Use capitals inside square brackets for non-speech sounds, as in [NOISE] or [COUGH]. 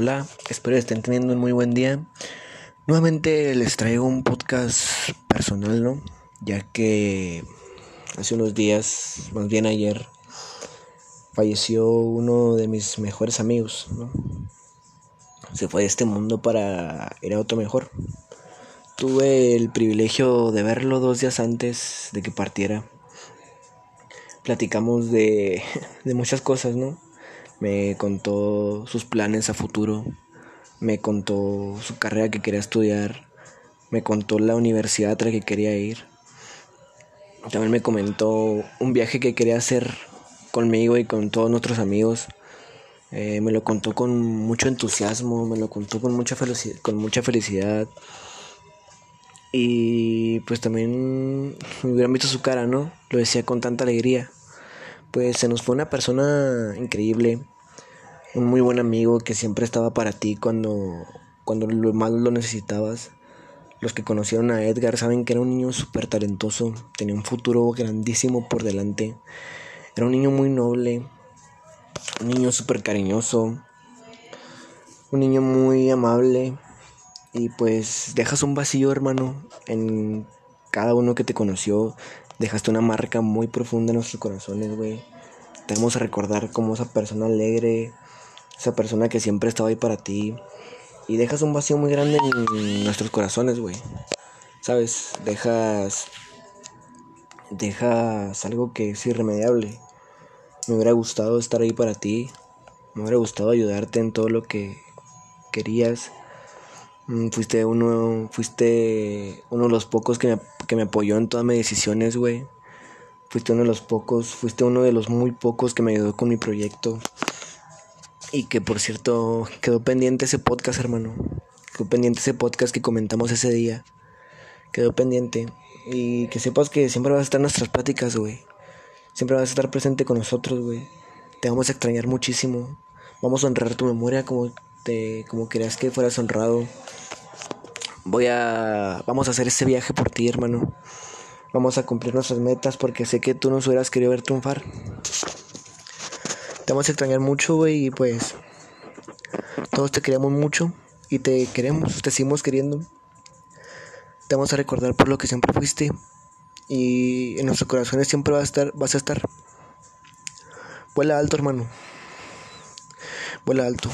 Hola, espero estén teniendo un muy buen día. Nuevamente les traigo un podcast personal, ¿no? Ya que hace unos días, más bien ayer, falleció uno de mis mejores amigos, ¿no? Se fue de este mundo para ir a otro mejor. Tuve el privilegio de verlo dos días antes de que partiera. Platicamos de, [LAUGHS] de muchas cosas, ¿no? Me contó sus planes a futuro, me contó su carrera que quería estudiar, me contó la universidad a la que quería ir. También me comentó un viaje que quería hacer conmigo y con todos nuestros amigos. Eh, me lo contó con mucho entusiasmo, me lo contó con mucha, con mucha felicidad. Y pues también me hubieran visto su cara, ¿no? Lo decía con tanta alegría pues se nos fue una persona increíble, un muy buen amigo que siempre estaba para ti cuando, cuando lo más lo necesitabas. Los que conocieron a Edgar saben que era un niño súper talentoso, tenía un futuro grandísimo por delante. Era un niño muy noble, un niño súper cariñoso, un niño muy amable. Y pues dejas un vacío, hermano, en cada uno que te conoció, Dejaste una marca muy profunda en nuestros corazones, güey. Tenemos a recordar como esa persona alegre, esa persona que siempre estaba ahí para ti. Y dejas un vacío muy grande en nuestros corazones, güey. ¿Sabes? Dejas. Dejas algo que es irremediable. Me hubiera gustado estar ahí para ti. Me hubiera gustado ayudarte en todo lo que querías. Mm, fuiste uno, fuiste uno de los pocos que me, que me apoyó en todas mis decisiones, güey. Fuiste uno de los pocos, fuiste uno de los muy pocos que me ayudó con mi proyecto. Y que por cierto, quedó pendiente ese podcast, hermano. Quedó pendiente ese podcast que comentamos ese día. Quedó pendiente. Y que sepas que siempre vas a estar en nuestras pláticas, güey. Siempre vas a estar presente con nosotros, güey. Te vamos a extrañar muchísimo. Vamos a honrar tu memoria como te como querías que fueras honrado. Voy a vamos a hacer ese viaje por ti, hermano. Vamos a cumplir nuestras metas porque sé que tú nos hubieras querido ver triunfar. Te vamos a extrañar mucho, güey, y pues todos te queremos mucho y te queremos, te seguimos queriendo. Te vamos a recordar por lo que siempre fuiste y en nuestros corazones siempre vas a estar, vas a estar. Vuela alto, hermano. Vuela alto.